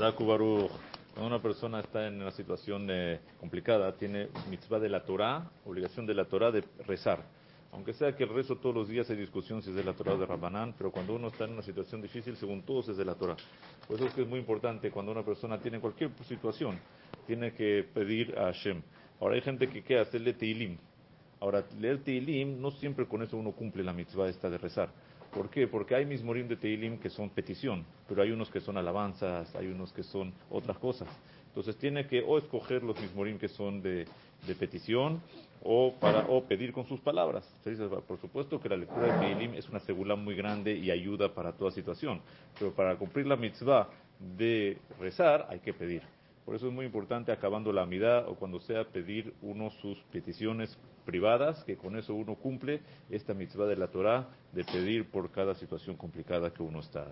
Cuando una persona está en una situación eh, complicada, tiene mitzvah de la Torah, obligación de la Torah de rezar. Aunque sea que el rezo todos los días hay discusión si es de la Torah o de Rabanán, pero cuando uno está en una situación difícil, según todos es de la Torah. Por eso es que es muy importante cuando una persona tiene cualquier situación, tiene que pedir a Hashem. Ahora hay gente que quiere hacerle teilim. Ahora, leer teilim, no siempre con eso uno cumple la mitzvah esta de rezar. ¿Por qué? Porque hay mismorim de Teilim que son petición, pero hay unos que son alabanzas, hay unos que son otras cosas. Entonces tiene que o escoger los mismorim que son de, petición o para o pedir con sus palabras. Por supuesto que la lectura de Teilim es una segula muy grande y ayuda para toda situación, pero para cumplir la mitzvah de rezar hay que pedir. Por eso es muy importante, acabando la amidad o cuando sea, pedir uno sus peticiones privadas, que con eso uno cumple esta mitzvah de la Torah de pedir por cada situación complicada que uno está.